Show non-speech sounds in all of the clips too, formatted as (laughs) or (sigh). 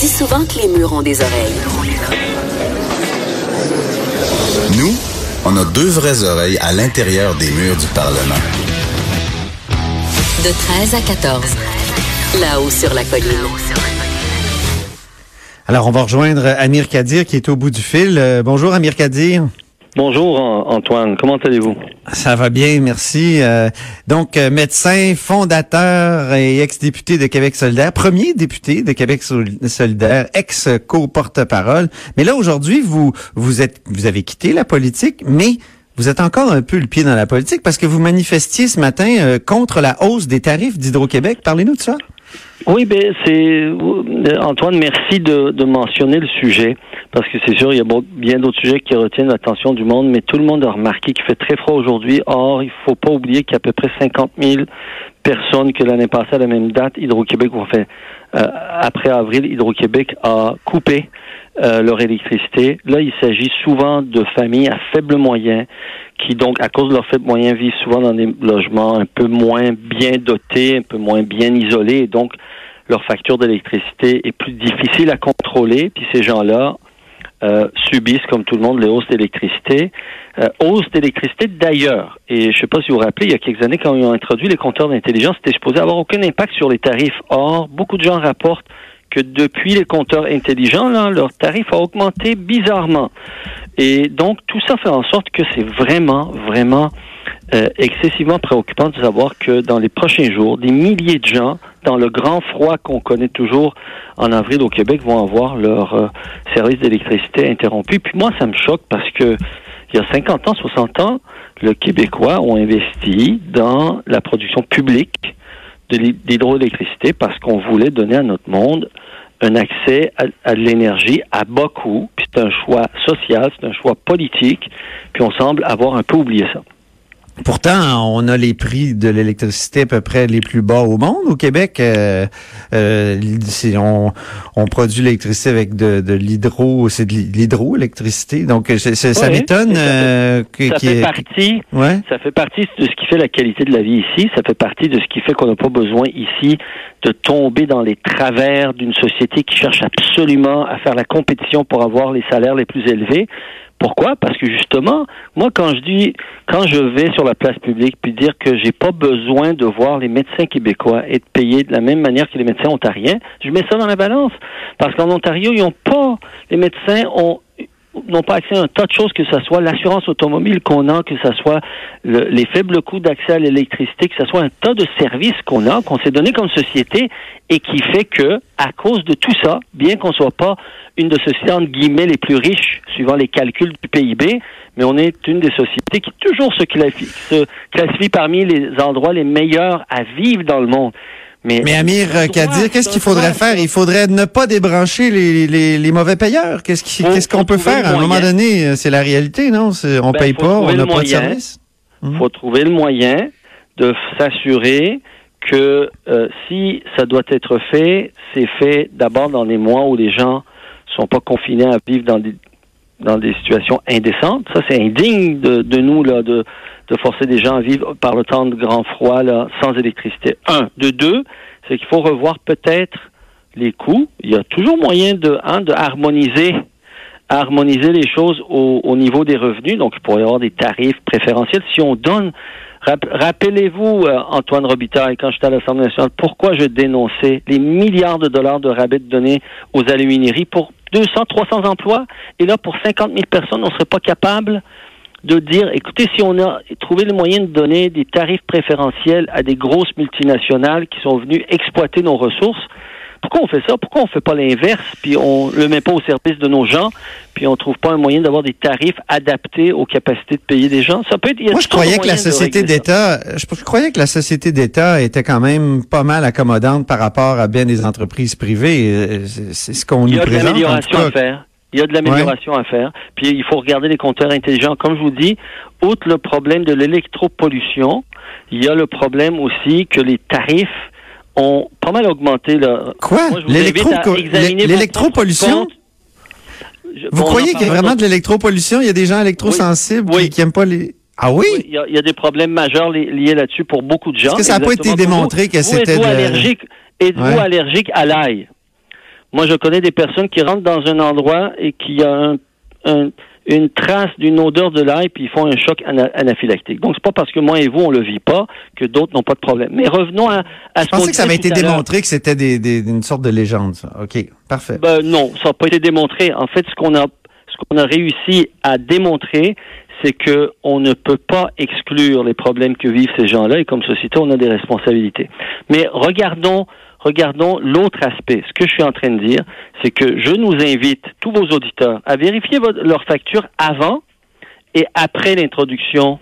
Dit souvent que les murs ont des oreilles. Nous, on a deux vraies oreilles à l'intérieur des murs du Parlement. De 13 à 14. Là-haut sur la colline. Alors, on va rejoindre Amir Kadir qui est au bout du fil. Euh, bonjour, Amir Kadir. Bonjour An- Antoine, comment allez-vous? Ça va bien, merci. Euh, donc, euh, médecin, fondateur et ex-député de Québec solidaire, premier député de Québec Sol- solidaire, ex-co-porte-parole. Mais là, aujourd'hui, vous, vous avez quitté la politique, mais vous êtes encore un peu le pied dans la politique parce que vous manifestiez ce matin euh, contre la hausse des tarifs d'Hydro-Québec. Parlez-nous de ça. Oui, ben c'est euh, Antoine, merci de, mentionner le sujet parce que c'est sûr il y a bien d'autres sujets qui retiennent l'attention du monde, mais tout le monde a remarqué qu'il fait très froid aujourd'hui. Or, il faut pas oublier qu'il y a à peu près 50 000 personnes que l'année passée à la même date, Hydro-Québec, enfin euh, après avril, Hydro-Quéquebec a coupé euh, leur électricité. Là, il s'agit souvent de familles à faible moyen qui, donc, à cause de leurs faibles moyens, vivent souvent dans des logements un peu moins bien dotés, un peu moins bien isolés. Et donc, leur facture d'électricité est plus difficile à contrôler. Puis ces gens-là euh, subissent, comme tout le monde, les hausses d'électricité. Euh, hausse d'électricité d'ailleurs. Et je ne sais pas si vous vous rappelez, il y a quelques années, quand ils ont introduit les compteurs d'intelligence, c'était supposé avoir aucun impact sur les tarifs. Or, beaucoup de gens rapportent que depuis les compteurs intelligents, là, leur tarif a augmenté bizarrement. Et donc, tout ça fait en sorte que c'est vraiment, vraiment euh, excessivement préoccupant de savoir que dans les prochains jours, des milliers de gens, dans le grand froid qu'on connaît toujours en avril au Québec, vont avoir leur euh, service d'électricité interrompu. Puis moi, ça me choque parce que il y a 50 ans, 60 ans, le Québécois ont investi dans la production publique de l'hydroélectricité parce qu'on voulait donner à notre monde un accès à, de l'énergie à bas coût. Puis c'est un choix social, c'est un choix politique. Puis on semble avoir un peu oublié ça. Pourtant, on a les prix de l'électricité à peu près les plus bas au monde. Au Québec, euh, euh, on, on produit l'électricité avec de, de l'hydro, c'est de l'hydroélectricité. Donc, ça m'étonne euh, que- Ça fait partie Ouais. Ça fait partie de ce qui fait la qualité de la vie ici. Ça fait partie de ce qui fait qu'on n'a pas besoin ici de tomber dans les travers d'une société qui cherche absolument à faire la compétition pour avoir les salaires les plus élevés. Pourquoi? Parce que justement, moi, quand je dis, quand je vais sur la place publique puis dire que j'ai pas besoin de voir les médecins québécois être payés de la même manière que les médecins ontariens, je mets ça dans la balance. Parce qu'en Ontario, ils ont pas, les médecins ont n'ont pas accès à un tas de choses, que ce soit l'assurance automobile qu'on a, que ce soit le- les faibles coûts d'accès à l'électricité, que ce soit un tas de services qu'on a, qu'on s'est donné comme société, et qui fait que, à cause de tout ça, bien qu'on soit pas une de sociétés entre guillemets les plus riches, suivant les calculs du PIB, mais on est une des sociétés qui toujours se classifie parmi les endroits les meilleurs à vivre dans le monde. Mais, Mais Amir Kadir, qu'est-ce qu'il faudrait faire? Il faudrait ne pas débrancher les, les, les mauvais payeurs. Qu'est-ce qu'on peut faire? À un moment donné, euh, c'est la réalité, non? On Ben, paye pas, on n'a pas de service. Il faut trouver le moyen de s'assurer que euh, si ça doit être fait, c'est fait d'abord dans les mois où les gens sont pas confinés à vivre dans des dans des situations indécentes. Ça, c'est indigne de, de nous là, de, de forcer des gens à vivre par le temps de grand froid là, sans électricité. Un. De deux, c'est qu'il faut revoir peut-être les coûts. Il y a toujours moyen de, hein, de harmoniser harmoniser les choses au, au niveau des revenus. Donc, il pourrait y avoir des tarifs préférentiels. Si on donne, rap- rappelez-vous, euh, Antoine Robitaille, quand j'étais à l'Assemblée nationale, pourquoi je dénonçais les milliards de dollars de rabais donnés aux alumineries pour 200, 300 emplois? Et là, pour 50 000 personnes, on ne serait pas capable de dire, écoutez, si on a trouvé le moyen de donner des tarifs préférentiels à des grosses multinationales qui sont venues exploiter nos ressources, Pourquoi on fait ça? Pourquoi on fait pas l'inverse, puis on le met pas au service de nos gens, puis on trouve pas un moyen d'avoir des tarifs adaptés aux capacités de payer des gens? Ça peut être. il y a Moi, je croyais que la société d'État, je, je croyais que la société d'État était quand même pas mal accommodante par rapport à bien des entreprises privées. Euh, C'est ce qu'on Il y nous a de présente. l'amélioration à faire. Il y a de l'amélioration à faire. Puis il faut regarder les compteurs intelligents. Comme je vous dis, outre le problème de l'électropollution, il y a le problème aussi que les tarifs ont pas mal augmenté. Là. Quoi? L'électropollution? Vous bon, croyez qu'il y a vraiment de l'électropollution? Il y a des gens électrosensibles Oui. qui, qui aiment pas les... Ah oui? Oui, il y, a, il y a des problèmes majeurs li- liés là-dessus pour beaucoup de gens. Est-ce que ça a pas été démontré que c'était êtes-vous de- allergique, êtes-vous Ouais. allergique à l'ail? Moi, je connais des personnes qui rentrent dans un endroit et qui a un, un- une trace d'une odeur de l'ail, puis ils font un choc ana- anaphylactique. Donc, c'est pas parce que moi et vous, on le vit pas que d'autres n'ont pas de problème. Mais revenons à, à ce Je pensais que ça avait été démontré que c'était des, des- une sorte de légende, ça. OK, parfait. Ben, non, ça n'a pas été démontré. En fait, ce qu'on a, ce qu'on a réussi à démontrer, c'est que on ne peut pas exclure les problèmes que vivent ces gens-là et comme société, on a des responsabilités. Mais regardons, regardons l'autre aspect. Ce que je suis en train de dire, c'est que je nous invite, tous vos auditeurs, à vérifier votre- leur facture avant et après l'introduction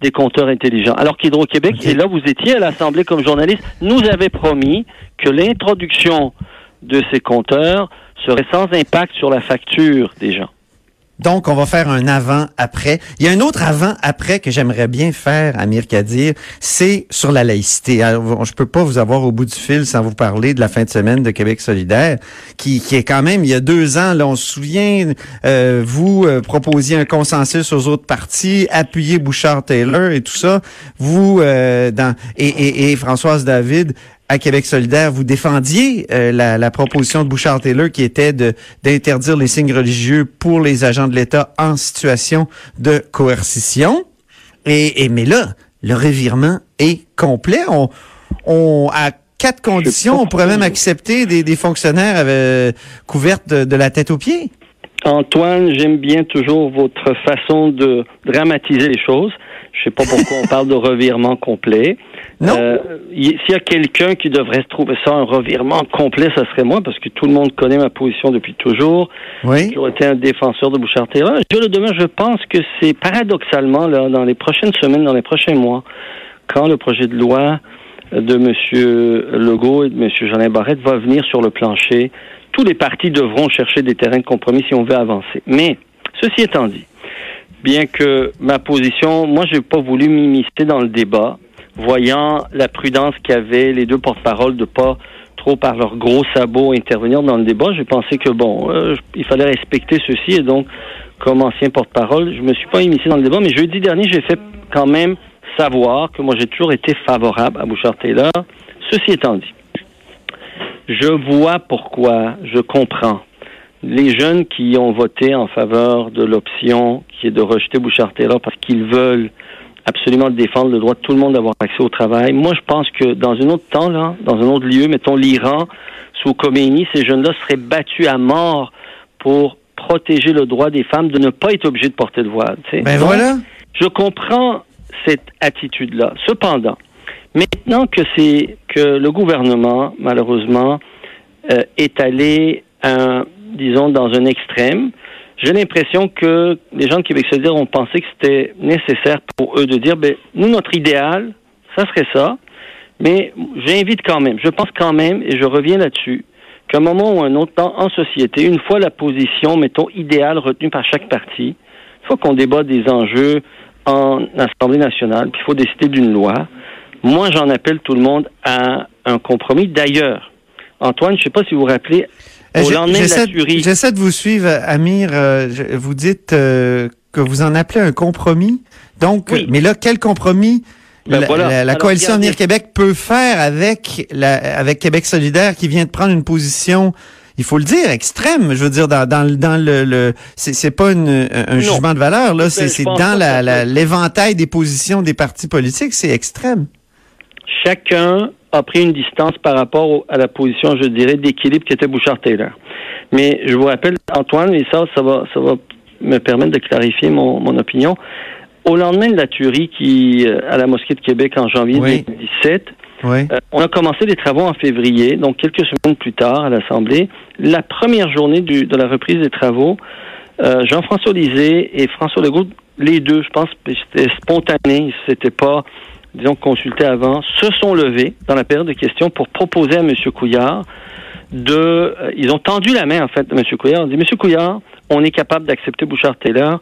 des compteurs intelligents. Alors qu'Hydro-Québec, et là vous étiez à l'Assemblée comme journaliste, nous avait promis que l'introduction de ces compteurs serait sans impact sur la facture des gens. Donc, on va faire un avant-après. Il y a un autre avant-après que j'aimerais bien faire, Amir Kadir, c'est sur la laïcité. Alors, je peux pas vous avoir au bout du fil sans vous parler de la fin de semaine de Québec solidaire, qui, est quand même, il y a deux ans, là, on se souvient, euh, vous euh, proposiez un consensus aux autres partis, appuyez Bouchard-Taylor et tout ça. Vous, euh, et Françoise David, à Québec solidaire, vous défendiez euh, la, la proposition de Bouchard-Taylor qui était d'interdire les signes religieux pour les agents de l'État en situation de coercition. Et, et mais là, le revirement est complet. On, on à quatre conditions, on pourrait même accepter des, des fonctionnaires avec, couvertes de, de la tête aux pieds. Antoine, j'aime bien toujours votre façon de dramatiser les choses. Je sais pas pourquoi on parle de revirement complet. Non. Euh, S'il y a quelqu'un qui devrait se trouver ça un revirement complet, ça serait moi, parce que tout le monde connaît ma position depuis toujours. J'ai Oui. toujours été un défenseur de Bouchard-Taylor. Je le demain, je pense que c'est paradoxalement, là, dans les prochaines semaines, dans les prochains mois, quand le projet de loi de M. Legault et de M. Jolin Barrette va venir sur le plancher, tous les partis devront chercher des terrains de compromis si on veut avancer. Mais, ceci étant dit, bien que ma position, moi, j'ai pas voulu m'immiscer dans le débat, voyant la prudence qu'avaient les deux porte-paroles de pas trop par leurs gros sabots intervenir dans le débat. J'ai pensé que bon, euh, il fallait respecter ceci et donc, comme ancien porte-parole, je me suis pas immiscé dans le débat. Mais jeudi dernier, j'ai fait quand même savoir que moi j'ai toujours été favorable à Bouchard Taylor. Ceci étant dit, je vois pourquoi, je comprends les jeunes qui ont voté en faveur de l'option qui est de rejeter Bouchard Taylor parce qu'ils veulent absolument défendre le droit de tout le monde d'avoir accès au travail. Moi, je pense que dans un autre temps, là, dans un autre lieu, mettons l'Iran, sous Khomeini, ces jeunes-là seraient battus à mort pour protéger le droit des femmes de ne pas être obligées de porter le voile. Ben Donc, voilà. je comprends cette attitude-là. Cependant, maintenant que c'est que le gouvernement, malheureusement, euh, est allé, un, disons, dans un extrême, j'ai l'impression que les gens de Québec solidaire ont pensé que c'était nécessaire pour eux de dire, ben, nous, notre idéal, ça serait ça, mais j'invite quand même, je pense quand même, et je reviens là-dessus, qu'à un moment ou un autre, dans- en société, une fois la position, mettons, idéale retenue par chaque parti, une fois qu'on débat des enjeux en Assemblée nationale, puis il faut décider d'une loi, moi, j'en appelle tout le monde à un compromis. D'ailleurs, Antoine, je ne sais pas si vous vous rappelez, De J'essaie de vous suivre, Amir. euh, je- vous dites euh, que vous en appelez un compromis. Donc, Oui. mais là, quel compromis Ben la, voilà. la- la Alors, coalition. Avenir Québec peut faire avec la, avec Québec solidaire qui vient de prendre une position, il faut le dire, extrême. Je veux dire, dans, dans, le- dans le, le c'est pas une- un Non. jugement de valeur là, c'est je c'est pense dans la- la- l'éventail des positions des partis politiques, c'est extrême. chacun a pris une distance par rapport au- à la position, je dirais, d'équilibre qui était Bouchard-Taylor. Mais je vous rappelle, Antoine, et ça, ça va, ça va me permettre de clarifier mon, mon opinion. Au lendemain de la tuerie qui, euh, à la mosquée de Québec en janvier Oui. 2017, Oui. Euh, on a commencé les travaux en février, donc quelques semaines plus tard à l'Assemblée. La première journée du, de la reprise des travaux, euh, Jean-François Lisée et François Legault, les deux, je pense, c'était spontané, c'était pas, disons, consulté avant, se sont levés dans la période de questions pour proposer à M. Couillard de, euh, ils ont tendu la main en fait de M. Couillard. On dit, M. Couillard, on est capable d'accepter Bouchard-Taylor.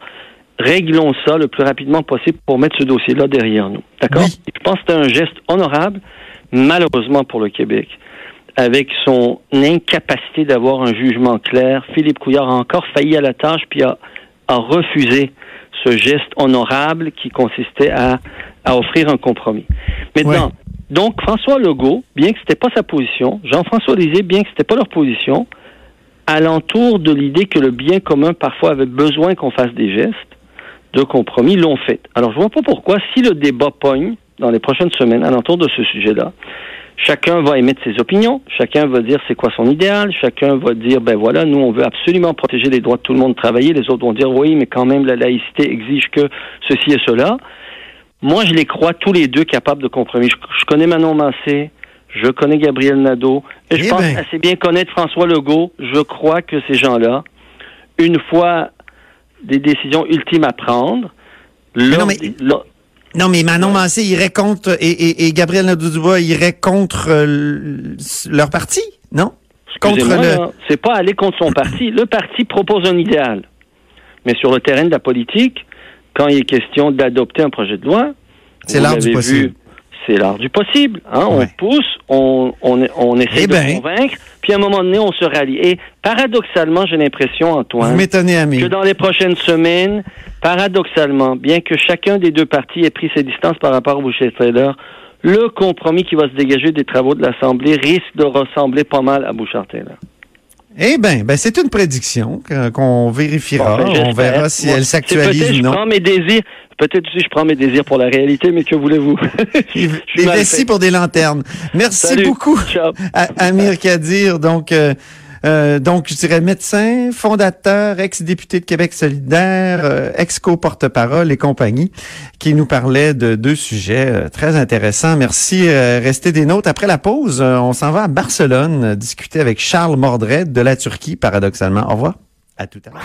Réglons ça le plus rapidement possible pour mettre ce dossier-là derrière nous. D'accord? Oui. Je pense que c'est un geste honorable, malheureusement pour le Québec. Avec son incapacité d'avoir un jugement clair, Philippe Couillard a encore failli à la tâche puis a, a refusé ce geste honorable qui consistait à, à offrir un compromis. Maintenant, Ouais. donc François Legault, bien que c'était pas sa position, Jean-François Lisée, bien que c'était pas leur position, alentour de l'idée que le bien commun parfois avait besoin qu'on fasse des gestes de compromis, l'ont fait. Alors je vois pas pourquoi, si le débat pogne dans les prochaines semaines alentour de ce sujet-là, chacun va émettre ses opinions, chacun va dire c'est quoi son idéal, chacun va dire ben voilà, nous on veut absolument protéger les droits de tout le monde de travailler, les autres vont dire oui, mais quand même la laïcité exige que ceci et cela. Moi, je les crois tous les deux capables de compromis. Je, je connais Manon Massé, je connais Gabriel Nadeau, et je Eh pense ben. assez bien connaître François Legault. Je crois que ces gens-là, une fois des décisions ultimes à prendre, non, mais- des- lors- Non, mais Manon Massé irait contre, et, et, et Gabriel Nadeau-Dubois irait contre euh, leur parti, non? Contre le... c'est pas aller contre son parti. Le parti propose un idéal. Mais sur le terrain de la politique, quand il est question d'adopter un projet de loi, C'est l'art du possible. vu, c'est l'art du possible. Hein? Ouais. On pousse, on, on, on essaie Eh de ben. convaincre, puis à un moment donné, on se rallie. Et paradoxalement, j'ai l'impression, Antoine, que dans les prochaines semaines, paradoxalement, bien que chacun des deux partis ait pris ses distances par rapport au boucher Taylor, le compromis qui va se dégager des travaux de l'Assemblée risque de ressembler pas mal à Bouchard-Taylor. Eh ben, ben c'est une prédiction qu'on vérifiera. Bon, ben, on verra si Moi, elle s'actualise peut-être ou Je non. prends mes désirs. Peut-être aussi je prends mes désirs pour la réalité, mais que voulez-vous? (laughs) Je Des vessies pour des lanternes. Merci Salut. beaucoup, Ciao. à- Amir Kadir. Donc, euh, euh, donc, je dirais médecin, fondateur, ex-député de Québec solidaire, euh, ex-co-porte-parole et compagnie, qui nous parlait de deux sujets euh, très intéressants. Merci. restez des nôtres. Après la pause, on s'en va à Barcelone discuter avec Charles Mordret de la Turquie, paradoxalement. Au revoir. À tout à l'heure.